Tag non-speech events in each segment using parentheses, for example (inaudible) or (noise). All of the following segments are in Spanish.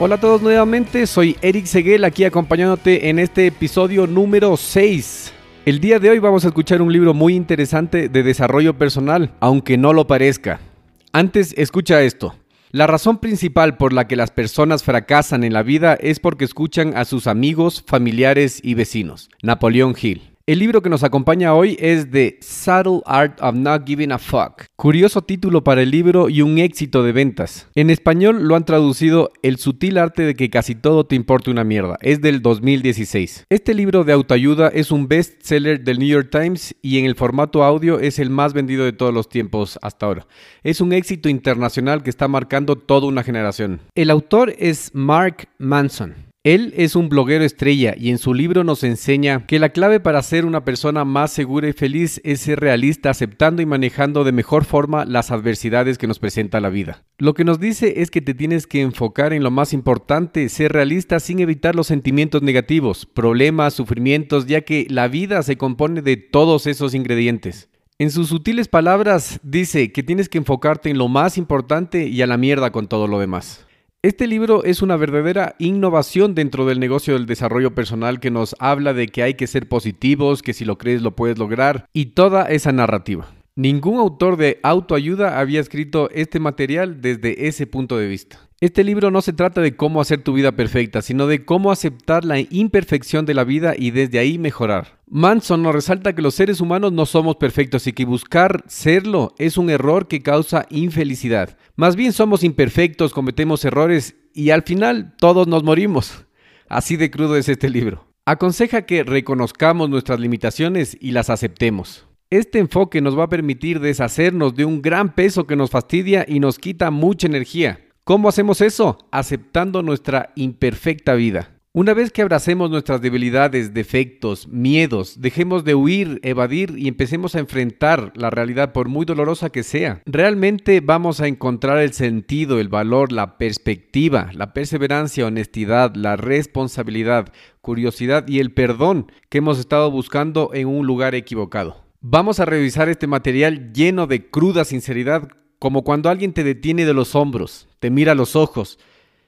Hola a todos nuevamente, soy Eric Seguel aquí acompañándote en este episodio número 6. El día de hoy vamos a escuchar un libro muy interesante de desarrollo personal, aunque no lo parezca. Antes, escucha esto. La razón principal por la que las personas fracasan en la vida es porque escuchan a sus amigos, familiares y vecinos. Napoleón Hill. El libro que nos acompaña hoy es The Subtle Art of Not Giving a Fuck. Curioso título para el libro y un éxito de ventas. En español lo han traducido El sutil arte de que casi todo te importe una mierda. Es del 2016. Este libro de autoayuda es un bestseller del New York Times y en el formato audio es el más vendido de todos los tiempos hasta ahora. Es un éxito internacional que está marcando toda una generación. El autor es Mark Manson. Él es un bloguero estrella y en su libro nos enseña que la clave para ser una persona más segura y feliz es ser realista aceptando y manejando de mejor forma las adversidades que nos presenta la vida. Lo que nos dice es que te tienes que enfocar en lo más importante, ser realista sin evitar los sentimientos negativos, problemas, sufrimientos, ya que la vida se compone de todos esos ingredientes. En sus sutiles palabras dice que tienes que enfocarte en lo más importante y a la mierda con todo lo demás. Este libro es una verdadera innovación dentro del negocio del desarrollo personal que nos habla de que hay que ser positivos, que si lo crees lo puedes lograr y toda esa narrativa. Ningún autor de autoayuda había escrito este material desde ese punto de vista. Este libro no se trata de cómo hacer tu vida perfecta, sino de cómo aceptar la imperfección de la vida y desde ahí mejorar. Manson nos resalta que los seres humanos no somos perfectos y que buscar serlo es un error que causa infelicidad. Más bien somos imperfectos, cometemos errores y al final todos nos morimos. Así de crudo es este libro. Aconseja que reconozcamos nuestras limitaciones y las aceptemos. Este enfoque nos va a permitir deshacernos de un gran peso que nos fastidia y nos quita mucha energía. ¿Cómo hacemos eso? Aceptando nuestra imperfecta vida. Una vez que abracemos nuestras debilidades, defectos, miedos, dejemos de huir, evadir y empecemos a enfrentar la realidad por muy dolorosa que sea, realmente vamos a encontrar el sentido, el valor, la perspectiva, la perseverancia, honestidad, la responsabilidad, curiosidad y el perdón que hemos estado buscando en un lugar equivocado. Vamos a revisar este material lleno de cruda sinceridad como cuando alguien te detiene de los hombros, te mira a los ojos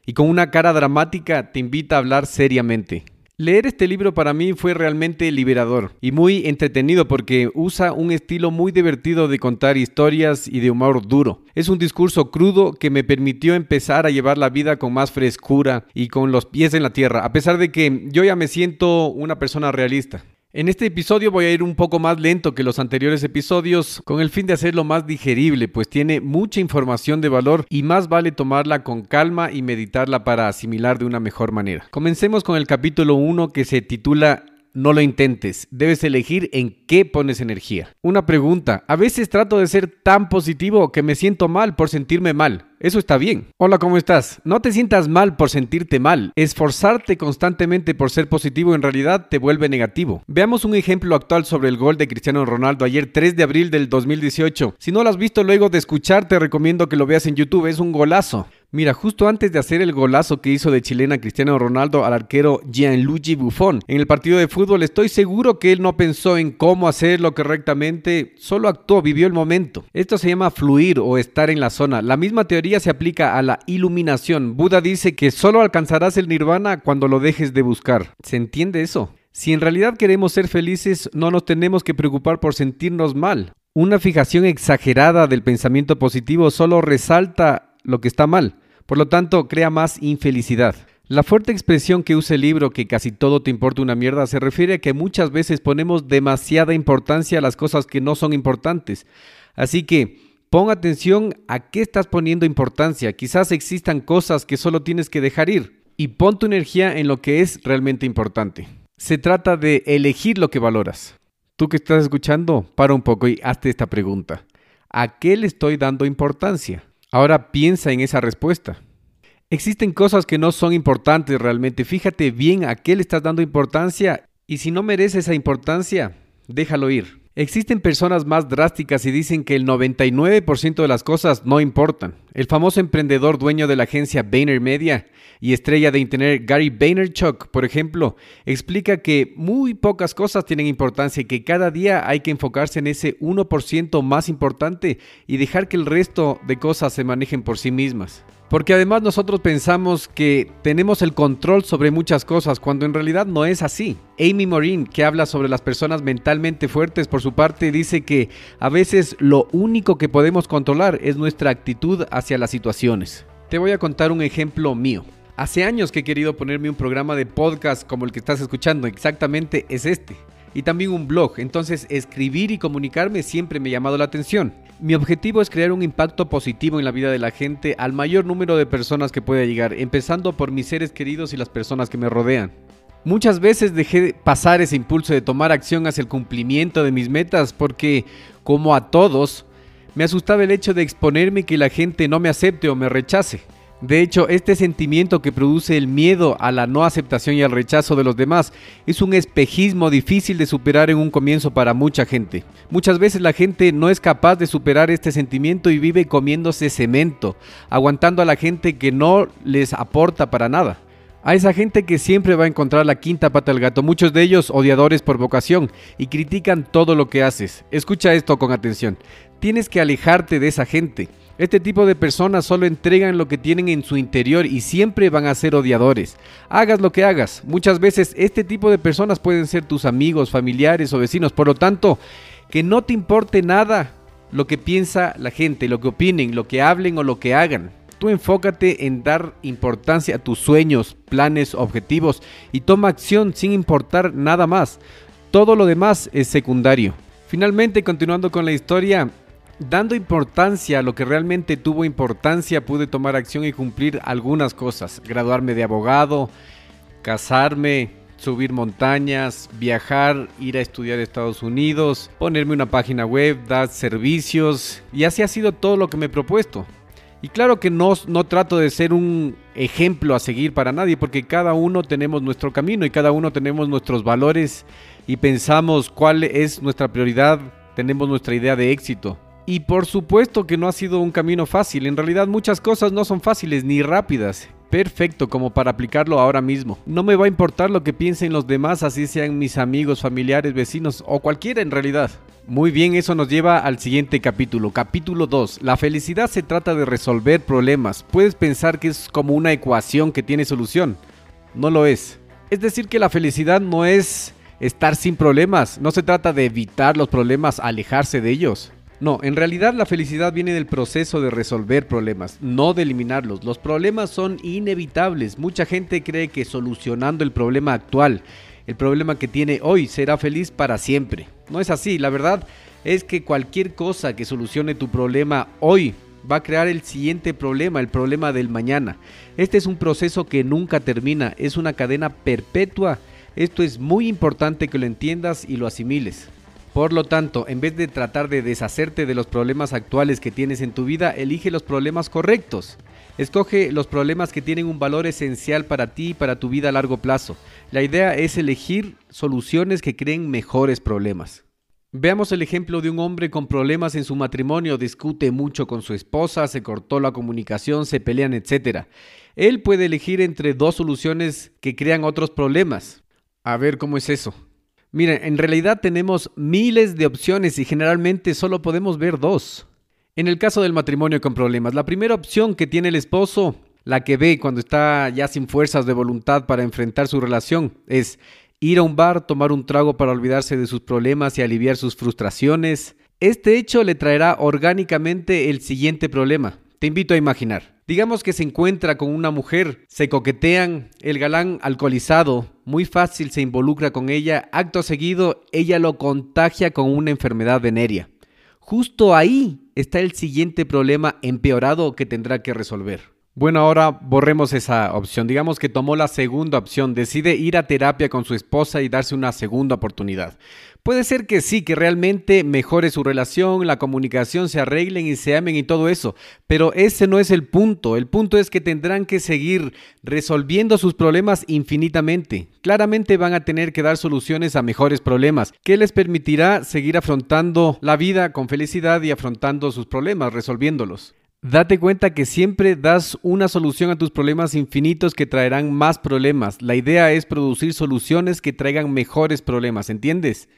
y con una cara dramática te invita a hablar seriamente. Leer este libro para mí fue realmente liberador y muy entretenido porque usa un estilo muy divertido de contar historias y de humor duro. Es un discurso crudo que me permitió empezar a llevar la vida con más frescura y con los pies en la tierra, a pesar de que yo ya me siento una persona realista. En este episodio voy a ir un poco más lento que los anteriores episodios con el fin de hacerlo más digerible, pues tiene mucha información de valor y más vale tomarla con calma y meditarla para asimilar de una mejor manera. Comencemos con el capítulo 1 que se titula no lo intentes. Debes elegir en qué pones energía. Una pregunta. A veces trato de ser tan positivo que me siento mal por sentirme mal. Eso está bien. Hola, ¿cómo estás? No te sientas mal por sentirte mal. Esforzarte constantemente por ser positivo en realidad te vuelve negativo. Veamos un ejemplo actual sobre el gol de Cristiano Ronaldo ayer 3 de abril del 2018. Si no lo has visto luego de escuchar, te recomiendo que lo veas en YouTube. Es un golazo. Mira, justo antes de hacer el golazo que hizo de chilena Cristiano Ronaldo al arquero Gianluigi Buffon en el partido de fútbol, estoy seguro que él no pensó en cómo hacerlo correctamente, solo actuó, vivió el momento. Esto se llama fluir o estar en la zona. La misma teoría se aplica a la iluminación. Buda dice que solo alcanzarás el nirvana cuando lo dejes de buscar. ¿Se entiende eso? Si en realidad queremos ser felices, no nos tenemos que preocupar por sentirnos mal. Una fijación exagerada del pensamiento positivo solo resalta lo que está mal, por lo tanto crea más infelicidad. La fuerte expresión que usa el libro que casi todo te importa una mierda se refiere a que muchas veces ponemos demasiada importancia a las cosas que no son importantes. Así que pon atención a qué estás poniendo importancia. Quizás existan cosas que solo tienes que dejar ir y pon tu energía en lo que es realmente importante. Se trata de elegir lo que valoras. Tú que estás escuchando, para un poco y hazte esta pregunta. ¿A qué le estoy dando importancia? Ahora piensa en esa respuesta. Existen cosas que no son importantes realmente. Fíjate bien a qué le estás dando importancia y si no merece esa importancia, déjalo ir. Existen personas más drásticas y dicen que el 99% de las cosas no importan. El famoso emprendedor dueño de la agencia Media y estrella de internet Gary Vaynerchuk, por ejemplo, explica que muy pocas cosas tienen importancia y que cada día hay que enfocarse en ese 1% más importante y dejar que el resto de cosas se manejen por sí mismas. Porque además nosotros pensamos que tenemos el control sobre muchas cosas cuando en realidad no es así. Amy Morin, que habla sobre las personas mentalmente fuertes, por su parte dice que a veces lo único que podemos controlar es nuestra actitud hacia las situaciones. Te voy a contar un ejemplo mío. Hace años que he querido ponerme un programa de podcast como el que estás escuchando, exactamente es este. Y también un blog, entonces escribir y comunicarme siempre me ha llamado la atención. Mi objetivo es crear un impacto positivo en la vida de la gente al mayor número de personas que pueda llegar, empezando por mis seres queridos y las personas que me rodean. Muchas veces dejé pasar ese impulso de tomar acción hacia el cumplimiento de mis metas porque, como a todos, me asustaba el hecho de exponerme y que la gente no me acepte o me rechace. De hecho, este sentimiento que produce el miedo a la no aceptación y al rechazo de los demás es un espejismo difícil de superar en un comienzo para mucha gente. Muchas veces la gente no es capaz de superar este sentimiento y vive comiéndose cemento, aguantando a la gente que no les aporta para nada. A esa gente que siempre va a encontrar la quinta pata del gato, muchos de ellos odiadores por vocación y critican todo lo que haces. Escucha esto con atención. Tienes que alejarte de esa gente. Este tipo de personas solo entregan lo que tienen en su interior y siempre van a ser odiadores. Hagas lo que hagas. Muchas veces este tipo de personas pueden ser tus amigos, familiares o vecinos. Por lo tanto, que no te importe nada lo que piensa la gente, lo que opinen, lo que hablen o lo que hagan. Tú enfócate en dar importancia a tus sueños, planes, objetivos y toma acción sin importar nada más. Todo lo demás es secundario. Finalmente, continuando con la historia, Dando importancia a lo que realmente tuvo importancia, pude tomar acción y cumplir algunas cosas. Graduarme de abogado, casarme, subir montañas, viajar, ir a estudiar a Estados Unidos, ponerme una página web, dar servicios. Y así ha sido todo lo que me he propuesto. Y claro que no, no trato de ser un ejemplo a seguir para nadie, porque cada uno tenemos nuestro camino y cada uno tenemos nuestros valores y pensamos cuál es nuestra prioridad, tenemos nuestra idea de éxito. Y por supuesto que no ha sido un camino fácil, en realidad muchas cosas no son fáciles ni rápidas. Perfecto como para aplicarlo ahora mismo. No me va a importar lo que piensen los demás, así sean mis amigos, familiares, vecinos o cualquiera en realidad. Muy bien, eso nos lleva al siguiente capítulo. Capítulo 2. La felicidad se trata de resolver problemas. Puedes pensar que es como una ecuación que tiene solución. No lo es. Es decir, que la felicidad no es estar sin problemas. No se trata de evitar los problemas, alejarse de ellos. No, en realidad la felicidad viene del proceso de resolver problemas, no de eliminarlos. Los problemas son inevitables. Mucha gente cree que solucionando el problema actual, el problema que tiene hoy, será feliz para siempre. No es así, la verdad es que cualquier cosa que solucione tu problema hoy va a crear el siguiente problema, el problema del mañana. Este es un proceso que nunca termina, es una cadena perpetua. Esto es muy importante que lo entiendas y lo asimiles. Por lo tanto, en vez de tratar de deshacerte de los problemas actuales que tienes en tu vida, elige los problemas correctos. Escoge los problemas que tienen un valor esencial para ti y para tu vida a largo plazo. La idea es elegir soluciones que creen mejores problemas. Veamos el ejemplo de un hombre con problemas en su matrimonio, discute mucho con su esposa, se cortó la comunicación, se pelean, etc. Él puede elegir entre dos soluciones que crean otros problemas. A ver cómo es eso. Miren, en realidad tenemos miles de opciones y generalmente solo podemos ver dos. En el caso del matrimonio con problemas, la primera opción que tiene el esposo, la que ve cuando está ya sin fuerzas de voluntad para enfrentar su relación, es ir a un bar, tomar un trago para olvidarse de sus problemas y aliviar sus frustraciones. Este hecho le traerá orgánicamente el siguiente problema. Te invito a imaginar. Digamos que se encuentra con una mujer, se coquetean, el galán alcoholizado, muy fácil se involucra con ella, acto seguido ella lo contagia con una enfermedad venérea. Justo ahí está el siguiente problema empeorado que tendrá que resolver. Bueno, ahora borremos esa opción. Digamos que tomó la segunda opción, decide ir a terapia con su esposa y darse una segunda oportunidad. Puede ser que sí, que realmente mejore su relación, la comunicación, se arreglen y se amen y todo eso, pero ese no es el punto. El punto es que tendrán que seguir resolviendo sus problemas infinitamente. Claramente van a tener que dar soluciones a mejores problemas, que les permitirá seguir afrontando la vida con felicidad y afrontando sus problemas, resolviéndolos. Date cuenta que siempre das una solución a tus problemas infinitos que traerán más problemas. La idea es producir soluciones que traigan mejores problemas, ¿entiendes?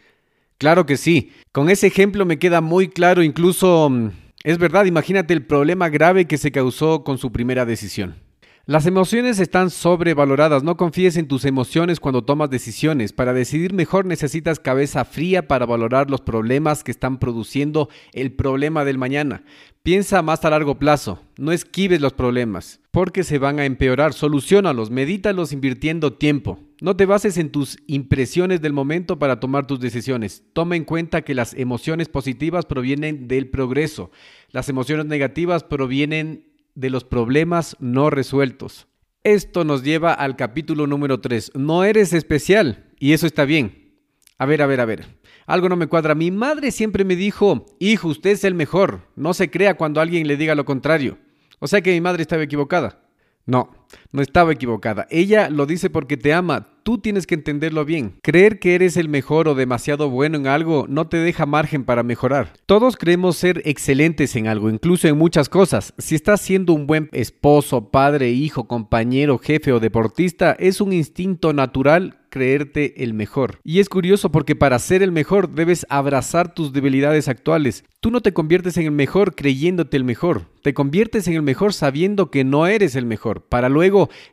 Claro que sí. Con ese ejemplo me queda muy claro, incluso mm, es verdad, imagínate el problema grave que se causó con su primera decisión. Las emociones están sobrevaloradas, no confíes en tus emociones cuando tomas decisiones. Para decidir mejor necesitas cabeza fría para valorar los problemas que están produciendo el problema del mañana. Piensa más a largo plazo, no esquives los problemas, porque se van a empeorar, solucionalos, medítalos invirtiendo tiempo. No te bases en tus impresiones del momento para tomar tus decisiones. Toma en cuenta que las emociones positivas provienen del progreso, las emociones negativas provienen de los problemas no resueltos. Esto nos lleva al capítulo número 3. No eres especial y eso está bien. A ver, a ver, a ver. Algo no me cuadra. Mi madre siempre me dijo, hijo, usted es el mejor. No se crea cuando alguien le diga lo contrario. O sea que mi madre estaba equivocada. No, no estaba equivocada. Ella lo dice porque te ama. Tú tienes que entenderlo bien. Creer que eres el mejor o demasiado bueno en algo no te deja margen para mejorar. Todos creemos ser excelentes en algo, incluso en muchas cosas. Si estás siendo un buen esposo, padre, hijo, compañero, jefe o deportista, es un instinto natural creerte el mejor. Y es curioso porque para ser el mejor debes abrazar tus debilidades actuales. Tú no te conviertes en el mejor creyéndote el mejor. Te conviertes en el mejor sabiendo que no eres el mejor, para luego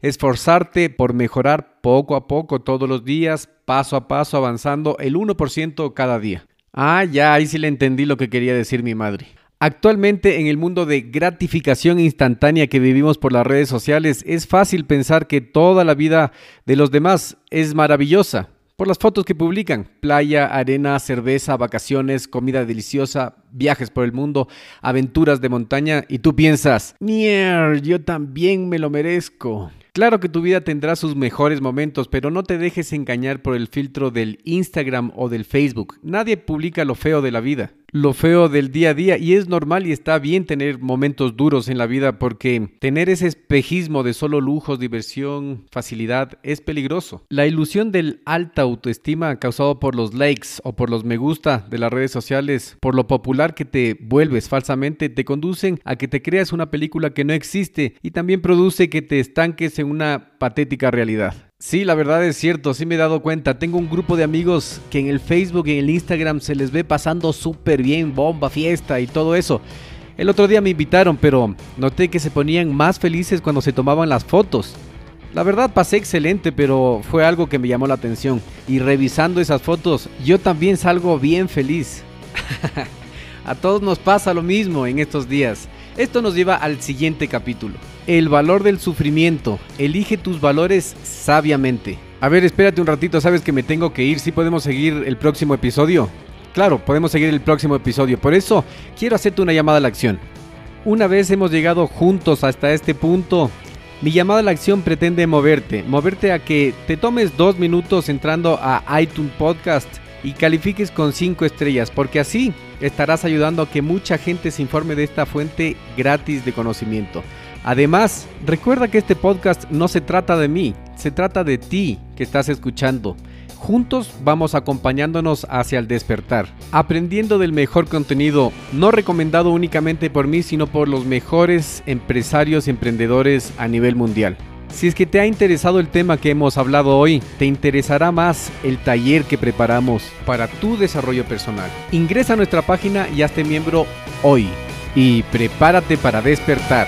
esforzarte por mejorar poco a poco todos los días, paso a paso, avanzando el 1% cada día. Ah, ya, ahí sí le entendí lo que quería decir mi madre. Actualmente en el mundo de gratificación instantánea que vivimos por las redes sociales es fácil pensar que toda la vida de los demás es maravillosa por las fotos que publican. Playa, arena, cerveza, vacaciones, comida deliciosa, viajes por el mundo, aventuras de montaña y tú piensas, mierda, yo también me lo merezco. Claro que tu vida tendrá sus mejores momentos, pero no te dejes engañar por el filtro del Instagram o del Facebook. Nadie publica lo feo de la vida lo feo del día a día y es normal y está bien tener momentos duros en la vida porque tener ese espejismo de solo lujos, diversión, facilidad es peligroso. La ilusión del alta autoestima causado por los likes o por los me gusta de las redes sociales, por lo popular que te vuelves falsamente, te conducen a que te creas una película que no existe y también produce que te estanques en una patética realidad. Sí, la verdad es cierto, sí me he dado cuenta. Tengo un grupo de amigos que en el Facebook y en el Instagram se les ve pasando súper bien, bomba, fiesta y todo eso. El otro día me invitaron, pero noté que se ponían más felices cuando se tomaban las fotos. La verdad pasé excelente, pero fue algo que me llamó la atención. Y revisando esas fotos, yo también salgo bien feliz. (laughs) A todos nos pasa lo mismo en estos días. Esto nos lleva al siguiente capítulo. El valor del sufrimiento. Elige tus valores sabiamente. A ver, espérate un ratito, sabes que me tengo que ir. ¿Sí podemos seguir el próximo episodio? Claro, podemos seguir el próximo episodio. Por eso quiero hacerte una llamada a la acción. Una vez hemos llegado juntos hasta este punto, mi llamada a la acción pretende moverte, moverte a que te tomes dos minutos entrando a iTunes Podcast y califiques con 5 estrellas, porque así estarás ayudando a que mucha gente se informe de esta fuente gratis de conocimiento. Además, recuerda que este podcast no se trata de mí, se trata de ti que estás escuchando. Juntos vamos acompañándonos hacia el despertar, aprendiendo del mejor contenido, no recomendado únicamente por mí, sino por los mejores empresarios y emprendedores a nivel mundial. Si es que te ha interesado el tema que hemos hablado hoy, te interesará más el taller que preparamos para tu desarrollo personal. Ingresa a nuestra página y hazte miembro hoy y prepárate para despertar.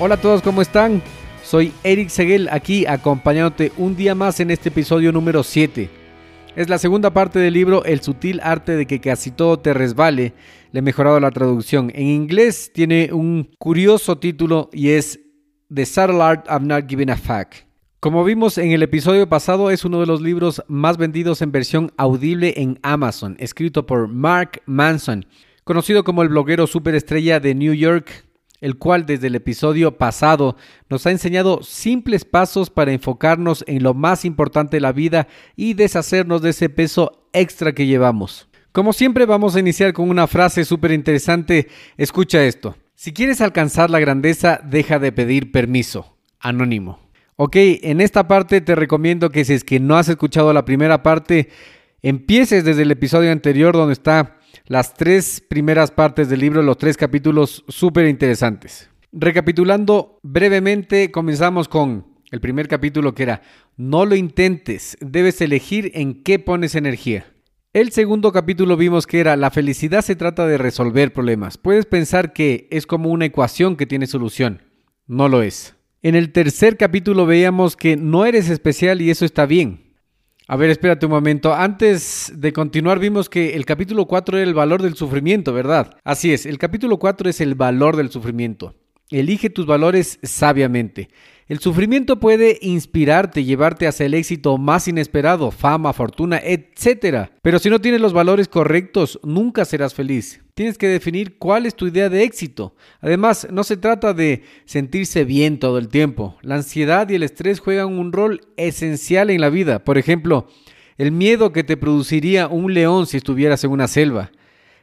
Hola a todos, ¿cómo están? Soy Eric Seguel aquí acompañándote un día más en este episodio número 7. Es la segunda parte del libro El sutil arte de que casi todo te resbale. Le he mejorado la traducción. En inglés tiene un curioso título y es The Subtle Art of Not Giving a Fuck. Como vimos en el episodio pasado, es uno de los libros más vendidos en versión audible en Amazon, escrito por Mark Manson, conocido como el bloguero superestrella de New York, el cual desde el episodio pasado nos ha enseñado simples pasos para enfocarnos en lo más importante de la vida y deshacernos de ese peso extra que llevamos. Como siempre vamos a iniciar con una frase súper interesante. Escucha esto. Si quieres alcanzar la grandeza, deja de pedir permiso. Anónimo. Ok, en esta parte te recomiendo que si es que no has escuchado la primera parte, empieces desde el episodio anterior donde está las tres primeras partes del libro, los tres capítulos súper interesantes. Recapitulando brevemente, comenzamos con el primer capítulo que era, no lo intentes, debes elegir en qué pones energía. El segundo capítulo vimos que era, la felicidad se trata de resolver problemas. Puedes pensar que es como una ecuación que tiene solución. No lo es. En el tercer capítulo veíamos que no eres especial y eso está bien. A ver, espérate un momento. Antes de continuar, vimos que el capítulo 4 era el valor del sufrimiento, ¿verdad? Así es, el capítulo 4 es el valor del sufrimiento. Elige tus valores sabiamente. El sufrimiento puede inspirarte, llevarte hacia el éxito más inesperado, fama, fortuna, etc. Pero si no tienes los valores correctos, nunca serás feliz. Tienes que definir cuál es tu idea de éxito. Además, no se trata de sentirse bien todo el tiempo. La ansiedad y el estrés juegan un rol esencial en la vida. Por ejemplo, el miedo que te produciría un león si estuvieras en una selva.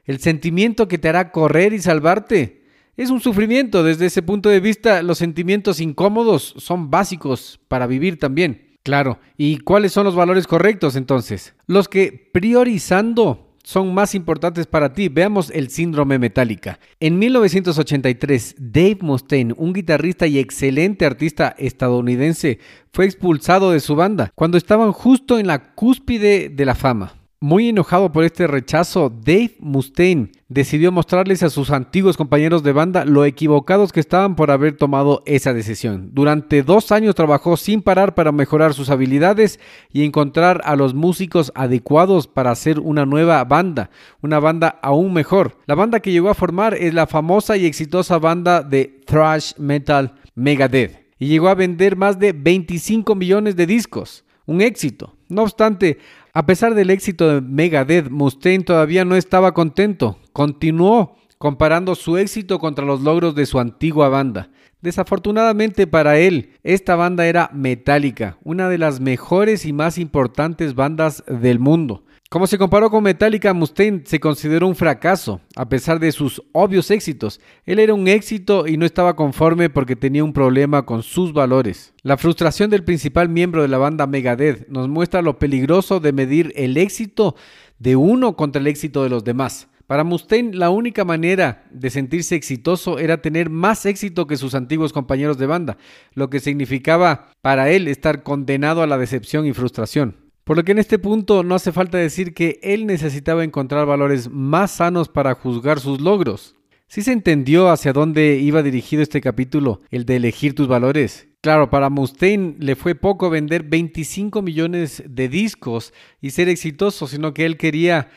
El sentimiento que te hará correr y salvarte es un sufrimiento. Desde ese punto de vista, los sentimientos incómodos son básicos para vivir también. Claro, ¿y cuáles son los valores correctos entonces? Los que priorizando son más importantes para ti. Veamos el síndrome metálica. En 1983, Dave Mustaine, un guitarrista y excelente artista estadounidense, fue expulsado de su banda cuando estaban justo en la cúspide de la fama. Muy enojado por este rechazo, Dave Mustaine decidió mostrarles a sus antiguos compañeros de banda lo equivocados que estaban por haber tomado esa decisión. Durante dos años trabajó sin parar para mejorar sus habilidades y encontrar a los músicos adecuados para hacer una nueva banda, una banda aún mejor. La banda que llegó a formar es la famosa y exitosa banda de thrash metal Megadeth y llegó a vender más de 25 millones de discos. Un éxito. No obstante, a pesar del éxito de Megadeth, Mustaine todavía no estaba contento. Continuó comparando su éxito contra los logros de su antigua banda. Desafortunadamente para él, esta banda era Metallica, una de las mejores y más importantes bandas del mundo. Como se comparó con Metallica, Mustaine se consideró un fracaso, a pesar de sus obvios éxitos. Él era un éxito y no estaba conforme porque tenía un problema con sus valores. La frustración del principal miembro de la banda Megadeth nos muestra lo peligroso de medir el éxito de uno contra el éxito de los demás. Para Mustaine, la única manera de sentirse exitoso era tener más éxito que sus antiguos compañeros de banda, lo que significaba para él estar condenado a la decepción y frustración. Por lo que en este punto no hace falta decir que él necesitaba encontrar valores más sanos para juzgar sus logros. ¿Sí se entendió hacia dónde iba dirigido este capítulo, el de elegir tus valores? Claro, para Mustaine le fue poco vender 25 millones de discos y ser exitoso, sino que él quería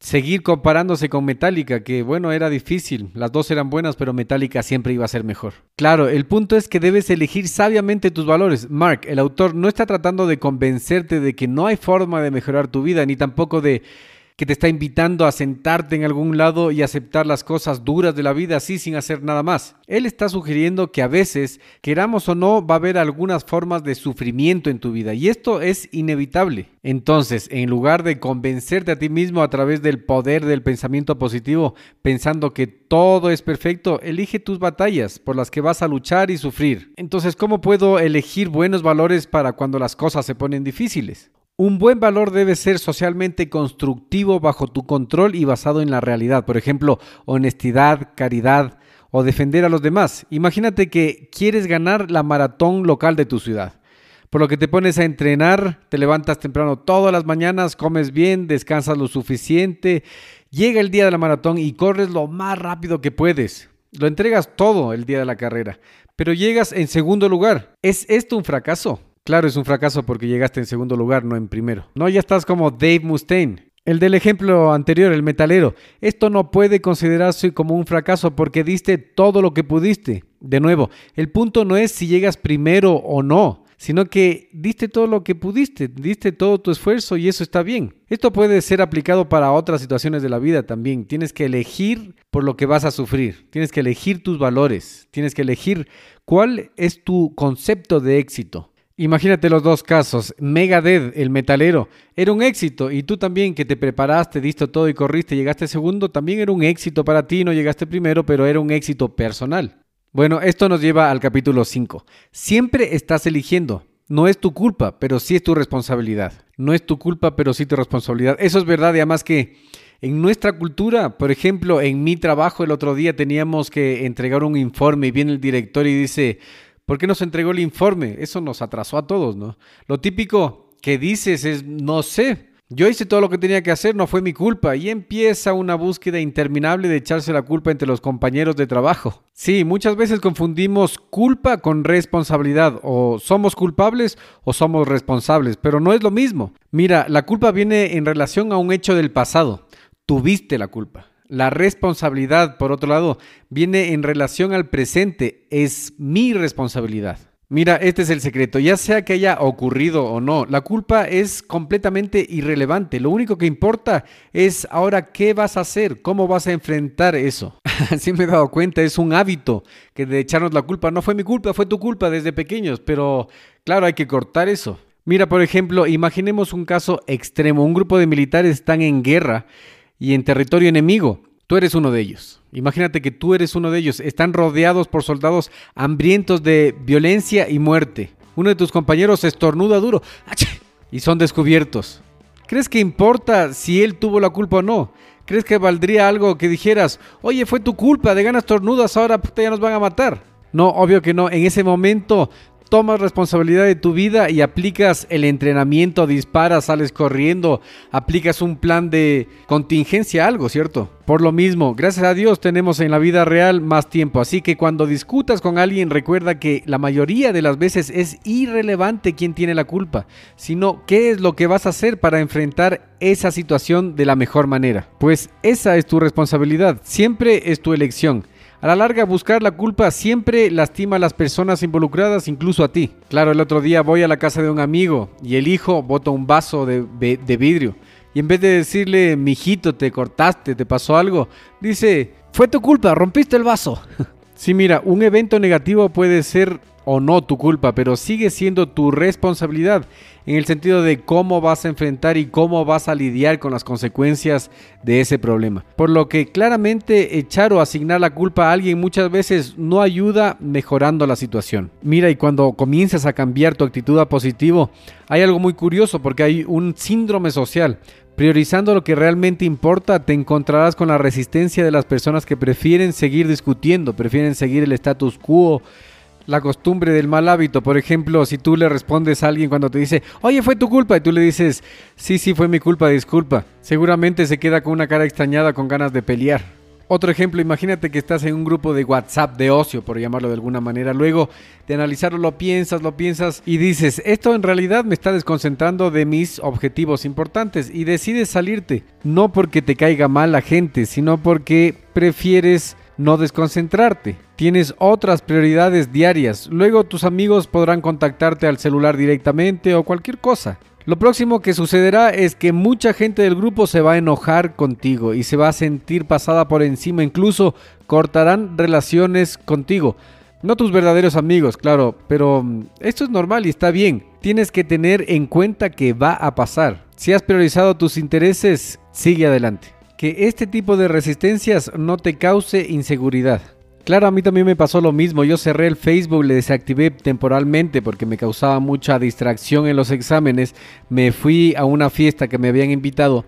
seguir comparándose con Metallica, que bueno, era difícil, las dos eran buenas, pero Metallica siempre iba a ser mejor. Claro, el punto es que debes elegir sabiamente tus valores. Mark, el autor, no está tratando de convencerte de que no hay forma de mejorar tu vida, ni tampoco de que te está invitando a sentarte en algún lado y aceptar las cosas duras de la vida así sin hacer nada más. Él está sugiriendo que a veces, queramos o no, va a haber algunas formas de sufrimiento en tu vida y esto es inevitable. Entonces, en lugar de convencerte a ti mismo a través del poder del pensamiento positivo, pensando que todo es perfecto, elige tus batallas por las que vas a luchar y sufrir. Entonces, ¿cómo puedo elegir buenos valores para cuando las cosas se ponen difíciles? Un buen valor debe ser socialmente constructivo bajo tu control y basado en la realidad. Por ejemplo, honestidad, caridad o defender a los demás. Imagínate que quieres ganar la maratón local de tu ciudad. Por lo que te pones a entrenar, te levantas temprano todas las mañanas, comes bien, descansas lo suficiente, llega el día de la maratón y corres lo más rápido que puedes. Lo entregas todo el día de la carrera, pero llegas en segundo lugar. ¿Es esto un fracaso? Claro, es un fracaso porque llegaste en segundo lugar, no en primero. No, ya estás como Dave Mustaine. El del ejemplo anterior, el metalero. Esto no puede considerarse como un fracaso porque diste todo lo que pudiste. De nuevo, el punto no es si llegas primero o no, sino que diste todo lo que pudiste, diste todo tu esfuerzo y eso está bien. Esto puede ser aplicado para otras situaciones de la vida también. Tienes que elegir por lo que vas a sufrir, tienes que elegir tus valores, tienes que elegir cuál es tu concepto de éxito. Imagínate los dos casos. Megadeth, el metalero, era un éxito y tú también que te preparaste, diste todo y corriste, llegaste segundo, también era un éxito para ti, no llegaste primero, pero era un éxito personal. Bueno, esto nos lleva al capítulo 5. Siempre estás eligiendo. No es tu culpa, pero sí es tu responsabilidad. No es tu culpa, pero sí tu responsabilidad. Eso es verdad y además que en nuestra cultura, por ejemplo, en mi trabajo el otro día teníamos que entregar un informe y viene el director y dice, ¿Por qué no se entregó el informe? Eso nos atrasó a todos, ¿no? Lo típico que dices es, no sé, yo hice todo lo que tenía que hacer, no fue mi culpa. Y empieza una búsqueda interminable de echarse la culpa entre los compañeros de trabajo. Sí, muchas veces confundimos culpa con responsabilidad. O somos culpables o somos responsables, pero no es lo mismo. Mira, la culpa viene en relación a un hecho del pasado. Tuviste la culpa. La responsabilidad, por otro lado, viene en relación al presente. Es mi responsabilidad. Mira, este es el secreto. Ya sea que haya ocurrido o no, la culpa es completamente irrelevante. Lo único que importa es ahora qué vas a hacer, cómo vas a enfrentar eso. (laughs) Así me he dado cuenta, es un hábito que de echarnos la culpa. No fue mi culpa, fue tu culpa desde pequeños, pero claro, hay que cortar eso. Mira, por ejemplo, imaginemos un caso extremo. Un grupo de militares están en guerra y en territorio enemigo. Tú eres uno de ellos. Imagínate que tú eres uno de ellos. Están rodeados por soldados hambrientos de violencia y muerte. Uno de tus compañeros estornuda duro y son descubiertos. ¿Crees que importa si él tuvo la culpa o no? ¿Crees que valdría algo que dijeras, oye, fue tu culpa, de ganas tornudas, ahora ya nos van a matar? No, obvio que no. En ese momento tomas responsabilidad de tu vida y aplicas el entrenamiento, disparas, sales corriendo, aplicas un plan de contingencia, algo, ¿cierto? Por lo mismo, gracias a Dios tenemos en la vida real más tiempo, así que cuando discutas con alguien recuerda que la mayoría de las veces es irrelevante quién tiene la culpa, sino qué es lo que vas a hacer para enfrentar esa situación de la mejor manera. Pues esa es tu responsabilidad, siempre es tu elección. A la larga, buscar la culpa siempre lastima a las personas involucradas, incluso a ti. Claro, el otro día voy a la casa de un amigo y el hijo bota un vaso de, vidrio. Y en vez de decirle, mijito, te cortaste, te pasó algo, dice, fue tu culpa, rompiste el vaso. (laughs) sí, mira, un evento negativo puede ser o no tu culpa, pero sigue siendo tu responsabilidad en el sentido de cómo vas a enfrentar y cómo vas a lidiar con las consecuencias de ese problema. Por lo que claramente echar o asignar la culpa a alguien muchas veces no ayuda mejorando la situación. Mira, y cuando comienzas a cambiar tu actitud a positivo, hay algo muy curioso porque hay un síndrome social. Priorizando lo que realmente importa, te encontrarás con la resistencia de las personas que prefieren seguir discutiendo, prefieren seguir el status quo, la costumbre del mal hábito. Por ejemplo, si tú le respondes a alguien cuando te dice, oye, fue tu culpa, y tú le dices, sí, sí, fue mi culpa, disculpa, seguramente se queda con una cara extrañada con ganas de pelear. Otro ejemplo, imagínate que estás en un grupo de WhatsApp de ocio, por llamarlo de alguna manera. Luego de analizarlo, lo piensas, lo piensas y dices, esto en realidad me está desconcentrando de mis objetivos importantes y decides salirte. No porque te caiga mal la gente, sino porque prefieres no desconcentrarte. Tienes otras prioridades diarias. Luego tus amigos podrán contactarte al celular directamente o cualquier cosa. Lo próximo que sucederá es que mucha gente del grupo se va a enojar contigo y se va a sentir pasada por encima. Incluso cortarán relaciones contigo. No tus verdaderos amigos, claro, pero mm, esto es normal y está bien. Tienes que tener en cuenta que va a pasar. Si has priorizado tus intereses, sigue adelante que este tipo de resistencias no te cause inseguridad. Claro, a mí también me pasó lo mismo. Yo cerré el Facebook, le desactivé temporalmente porque me causaba mucha distracción en los exámenes. Me fui a una fiesta que me habían invitado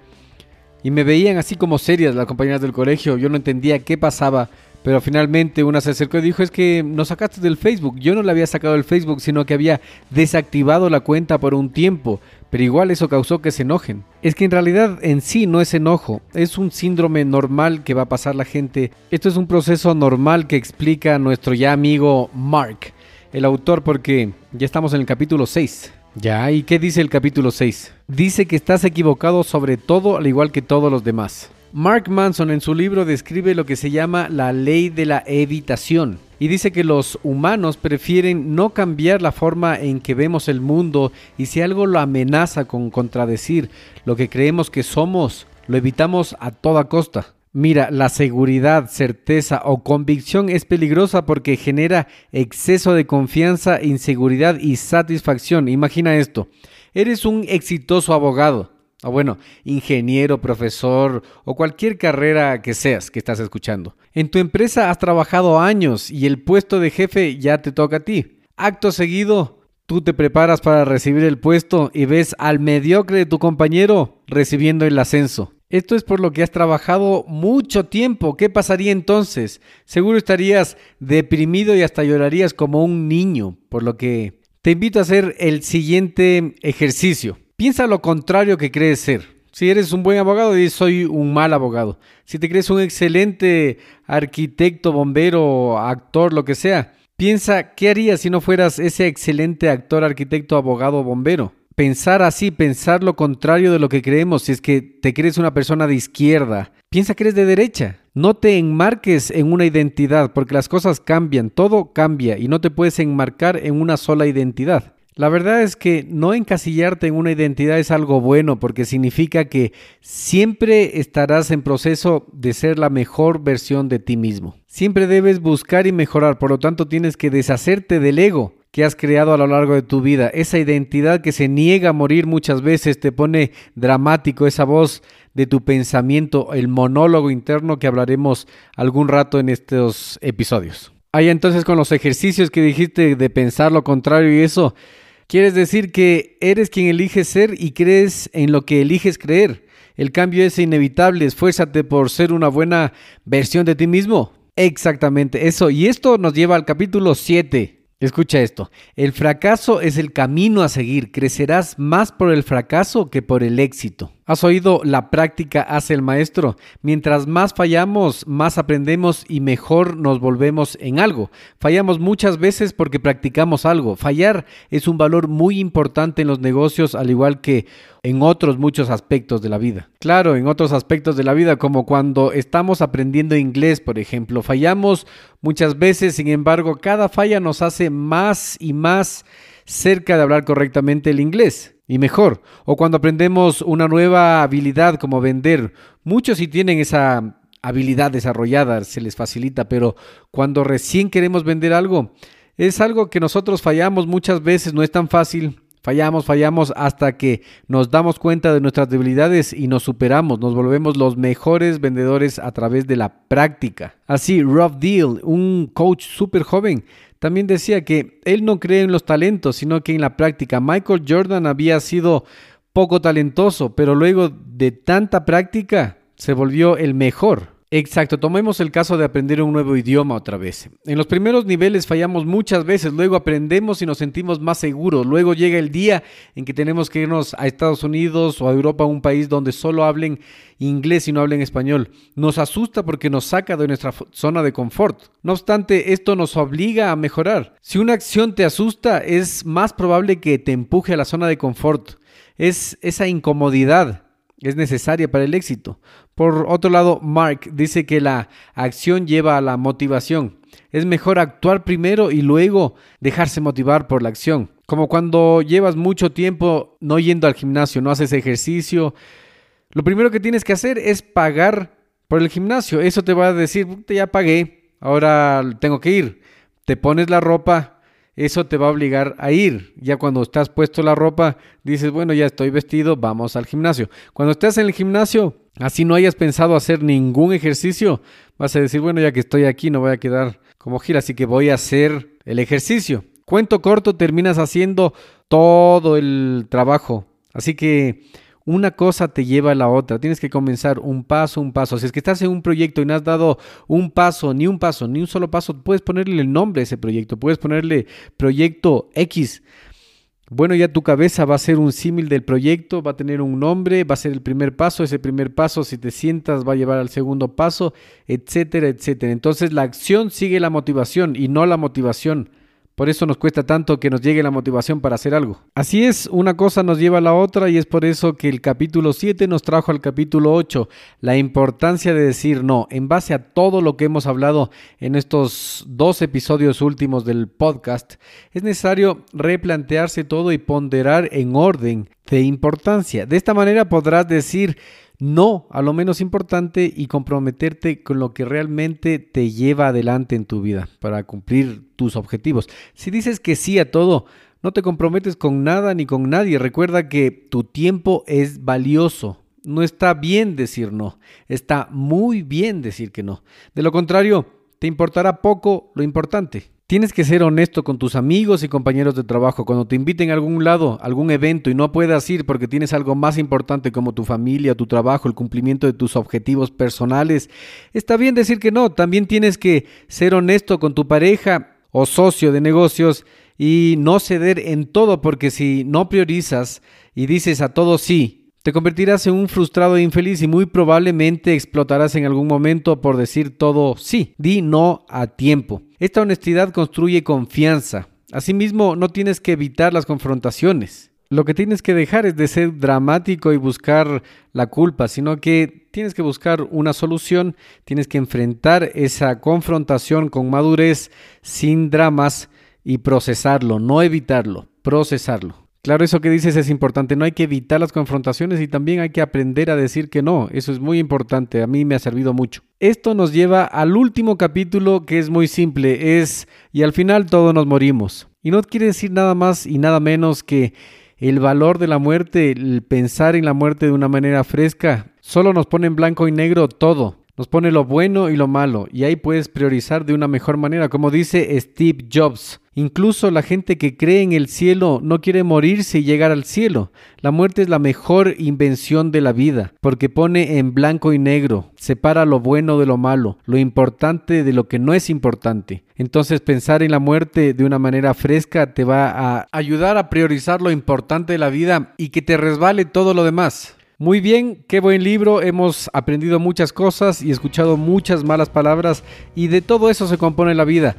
y me veían así como serias las compañeras del colegio. Yo no entendía qué pasaba. Pero finalmente una se acercó y dijo, es que nos sacaste del Facebook. Yo no le había sacado el Facebook, sino que había desactivado la cuenta por un tiempo. Pero igual eso causó que se enojen. Es que en realidad en sí no es enojo, es un síndrome normal que va a pasar la gente. Esto es un proceso normal que explica nuestro ya amigo Mark, el autor, porque ya estamos en el capítulo 6. Ya, ¿y qué dice el capítulo 6? Dice que estás equivocado sobre todo al igual que todos los demás. Mark Manson en su libro describe lo que se llama la ley de la evitación y dice que los humanos prefieren no cambiar la forma en que vemos el mundo y si algo lo amenaza con contradecir lo que creemos que somos, lo evitamos a toda costa. Mira, la seguridad, certeza o convicción es peligrosa porque genera exceso de confianza, inseguridad y satisfacción. Imagina esto, eres un exitoso abogado o bueno, ingeniero, profesor o cualquier carrera que seas que estás escuchando. En tu empresa has trabajado años y el puesto de jefe ya te toca a ti. Acto seguido, tú te preparas para recibir el puesto y ves al mediocre de tu compañero recibiendo el ascenso. Esto es por lo que has trabajado mucho tiempo. ¿Qué pasaría entonces? Seguro estarías deprimido y hasta llorarías como un niño. Por lo que te invito a hacer el siguiente ejercicio. Piensa lo contrario que crees ser. Si eres un buen abogado, dices soy un mal abogado. Si te crees un excelente arquitecto, bombero, actor, lo que sea, piensa qué harías si no fueras ese excelente actor, arquitecto, abogado, bombero. Pensar así, pensar lo contrario de lo que creemos, si es que te crees una persona de izquierda, piensa que eres de derecha. No te enmarques en una identidad, porque las cosas cambian, todo cambia y no te puedes enmarcar en una sola identidad. La verdad es que no encasillarte en una identidad es algo bueno porque significa que siempre estarás en proceso de ser la mejor versión de ti mismo. Siempre debes buscar y mejorar, por lo tanto tienes que deshacerte del ego que has creado a lo largo de tu vida. Esa identidad que se niega a morir muchas veces te pone dramático, esa voz de tu pensamiento, el monólogo interno que hablaremos algún rato en estos episodios. Ahí entonces con los ejercicios que dijiste de pensar lo contrario y eso, Quieres decir que eres quien eliges ser y crees en lo que eliges creer. El cambio es inevitable, esfuérzate por ser una buena versión de ti mismo. Exactamente, eso. Y esto nos lleva al capítulo 7. Escucha esto, el fracaso es el camino a seguir, crecerás más por el fracaso que por el éxito. ¿Has oído la práctica hace el maestro? Mientras más fallamos, más aprendemos y mejor nos volvemos en algo. Fallamos muchas veces porque practicamos algo. Fallar es un valor muy importante en los negocios, al igual que en otros muchos aspectos de la vida. Claro, en otros aspectos de la vida, como cuando estamos aprendiendo inglés, por ejemplo. Fallamos muchas veces, sin embargo, cada falla nos hace más y más cerca de hablar correctamente el inglés y mejor. O cuando aprendemos una nueva habilidad como vender. Muchos sí tienen esa habilidad desarrollada, se les facilita, pero cuando recién queremos vender algo, es algo que nosotros fallamos muchas veces, no es tan fácil. Fallamos, fallamos hasta que nos damos cuenta de nuestras debilidades y nos superamos, nos volvemos los mejores vendedores a través de la práctica. Así, Rob Deal, un coach súper joven, también decía que él no cree en los talentos, sino que en la práctica. Michael Jordan había sido poco talentoso, pero luego de tanta práctica se volvió el mejor. Exacto, tomemos el caso de aprender un nuevo idioma otra vez. En los primeros niveles fallamos muchas veces, luego aprendemos y nos sentimos más seguros, luego llega el día en que tenemos que irnos a Estados Unidos o a Europa, un país donde solo hablen inglés y no hablen español. Nos asusta porque nos saca de nuestra zona de confort. No obstante, esto nos obliga a mejorar. Si una acción te asusta, es más probable que te empuje a la zona de confort. Es esa incomodidad es necesaria para el éxito. Por otro lado, Mark dice que la acción lleva a la motivación. Es mejor actuar primero y luego dejarse motivar por la acción. Como cuando llevas mucho tiempo no yendo al gimnasio, no haces ejercicio. Lo primero que tienes que hacer es pagar por el gimnasio. Eso te va a decir, ya pagué, ahora tengo que ir. Te pones la ropa, eso te va a obligar a ir. Ya cuando estás puesto la ropa, dices, bueno, ya estoy vestido, vamos al gimnasio. Cuando estás en el gimnasio, así no hayas pensado hacer ningún ejercicio, vas a decir, bueno, ya que estoy aquí, no voy a quedar como gira, así que voy a hacer el ejercicio. Cuento corto, terminas haciendo todo el trabajo. Así que una cosa te lleva a la otra. Tienes que comenzar un paso, un paso. Si es que estás en un proyecto y no has dado un paso, ni un paso, ni un solo paso, puedes ponerle el nombre a ese proyecto. Puedes ponerle proyecto X. Bueno, ya tu cabeza va a ser un símil del proyecto, va a tener un nombre, va a ser el primer paso, ese primer paso, si te sientas, va a llevar al segundo paso, etcétera, etcétera. Entonces la acción sigue la motivación y no la motivación por eso nos cuesta tanto que nos llegue la motivación para hacer algo. Así es, una cosa nos lleva a la otra y es por eso que el capítulo 7 nos trajo al capítulo 8, la importancia de decir no. En base a todo lo que hemos hablado en estos dos episodios últimos del podcast, es necesario replantearse todo y ponderar en orden de importancia. De esta manera podrás decir no a lo menos importante y comprometerte con lo que realmente te lleva adelante en tu vida para cumplir tus objetivos. Si dices que sí a todo, no te comprometes con nada ni con nadie. Recuerda que tu tiempo es valioso. No está bien decir no, está muy bien decir que no. De lo contrario, te importará poco lo importante. Tienes que ser honesto con tus amigos y compañeros de trabajo. Cuando te inviten a algún lado, algún evento y no puedas ir porque tienes algo más importante como tu familia, tu trabajo, el cumplimiento de tus objetivos personales, está bien decir que no. También tienes que ser honesto con tu pareja o socio de negocios y no ceder en todo porque si no priorizas y dices a todo sí, te convertirás en un frustrado e infeliz y muy probablemente explotarás en algún momento por decir todo sí. Di no a tiempo. Esta honestidad construye confianza. Asimismo, no tienes que evitar las confrontaciones. Lo que tienes que dejar es de ser dramático y buscar la culpa, sino que tienes que buscar una solución, tienes que enfrentar esa confrontación con madurez, sin dramas y procesarlo, no evitarlo, procesarlo. Claro, eso que dices es importante. No hay que evitar las confrontaciones y también hay que aprender a decir que no. Eso es muy importante. A mí me ha servido mucho. Esto nos lleva al último capítulo que es muy simple. Es y al final todos nos morimos. Y no quiere decir nada más y nada menos que el valor de la muerte, el pensar en la muerte de una manera fresca, solo nos pone en blanco y negro todo. Nos pone lo bueno y lo malo, y ahí puedes priorizar de una mejor manera, como dice Steve Jobs. Incluso la gente que cree en el cielo no quiere morirse y llegar al cielo. La muerte es la mejor invención de la vida, porque pone en blanco y negro, separa lo bueno de lo malo, lo importante de lo que no es importante. Entonces pensar en la muerte de una manera fresca te va a ayudar a priorizar lo importante de la vida y que te resbale todo lo demás. Muy bien, qué buen libro, hemos aprendido muchas cosas y escuchado muchas malas palabras y de todo eso se compone la vida.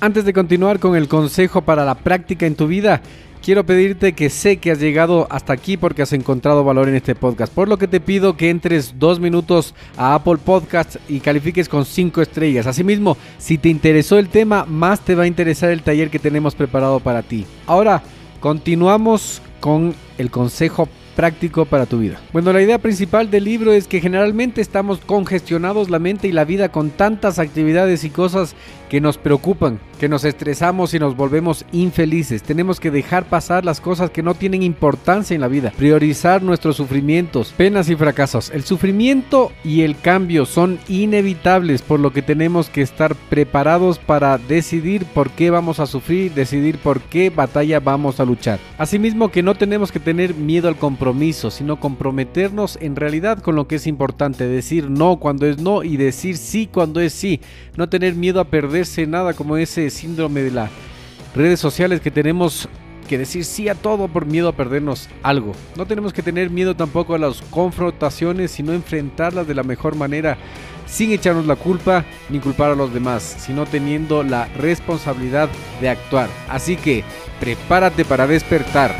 Antes de continuar con el consejo para la práctica en tu vida, quiero pedirte que sé que has llegado hasta aquí porque has encontrado valor en este podcast, por lo que te pido que entres dos minutos a Apple Podcasts y califiques con cinco estrellas. Asimismo, si te interesó el tema, más te va a interesar el taller que tenemos preparado para ti. Ahora, continuamos con el consejo práctico para tu vida. Bueno, la idea principal del libro es que generalmente estamos congestionados la mente y la vida con tantas actividades y cosas que nos preocupan, que nos estresamos y nos volvemos infelices. Tenemos que dejar pasar las cosas que no tienen importancia en la vida, priorizar nuestros sufrimientos, penas y fracasos. El sufrimiento y el cambio son inevitables, por lo que tenemos que estar preparados para decidir por qué vamos a sufrir, decidir por qué batalla vamos a luchar. Asimismo que no tenemos que tener miedo al compromiso, sino comprometernos en realidad con lo que es importante, decir no cuando es no y decir sí cuando es sí, no tener miedo a perder nada como ese síndrome de las redes sociales que tenemos que decir sí a todo por miedo a perdernos algo. No tenemos que tener miedo tampoco a las confrontaciones, sino enfrentarlas de la mejor manera, sin echarnos la culpa ni culpar a los demás, sino teniendo la responsabilidad de actuar. Así que prepárate para despertar.